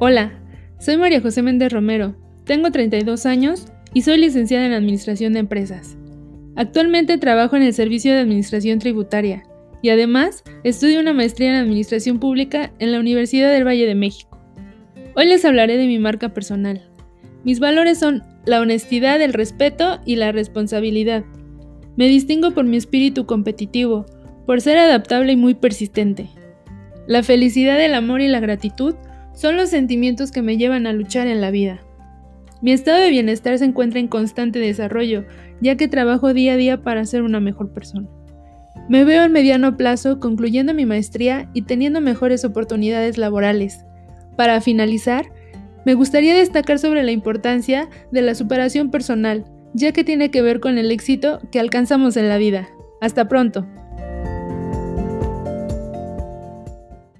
Hola, soy María José Méndez Romero, tengo 32 años y soy licenciada en Administración de Empresas. Actualmente trabajo en el Servicio de Administración Tributaria y además estudio una maestría en Administración Pública en la Universidad del Valle de México. Hoy les hablaré de mi marca personal. Mis valores son la honestidad, el respeto y la responsabilidad. Me distingo por mi espíritu competitivo, por ser adaptable y muy persistente. La felicidad, el amor y la gratitud son los sentimientos que me llevan a luchar en la vida. Mi estado de bienestar se encuentra en constante desarrollo, ya que trabajo día a día para ser una mejor persona. Me veo en mediano plazo concluyendo mi maestría y teniendo mejores oportunidades laborales. Para finalizar, me gustaría destacar sobre la importancia de la superación personal, ya que tiene que ver con el éxito que alcanzamos en la vida. Hasta pronto.